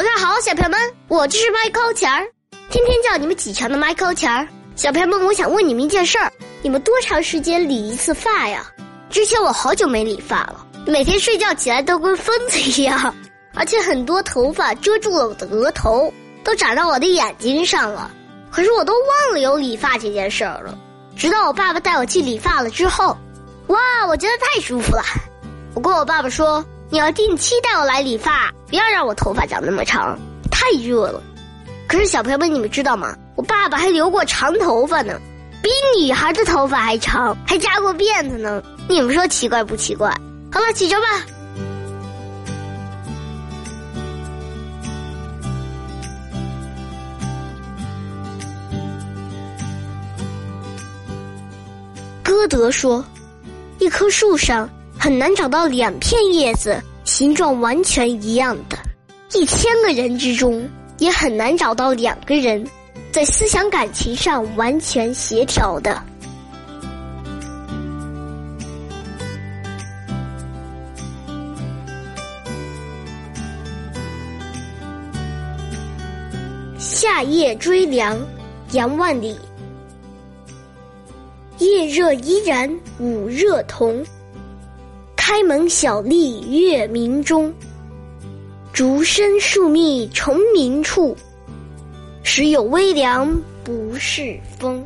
早上好，小朋友们，我就是麦高钱儿，天天叫你们起床的麦高钱儿。小朋友们，我想问你们一件事儿：你们多长时间理一次发呀？之前我好久没理发了，每天睡觉起来都跟疯子一样，而且很多头发遮住了我的额头，都长到我的眼睛上了。可是我都忘了有理发这件事儿了。直到我爸爸带我去理发了之后，哇，我觉得太舒服了。我跟我爸爸说。你要定期带我来理发，不要让我头发长那么长，太热了。可是小朋友们，你们知道吗？我爸爸还留过长头发呢，比女孩的头发还长，还扎过辫子呢。你们说奇怪不奇怪？好了，起床吧。歌德说：“一棵树上。”很难找到两片叶子形状完全一样的，一千个人之中也很难找到两个人在思想感情上完全协调的。夏夜追凉，杨万里。夜热依然，午热同。开门小吏月明中，竹深树密虫鸣处。时有微凉不是风。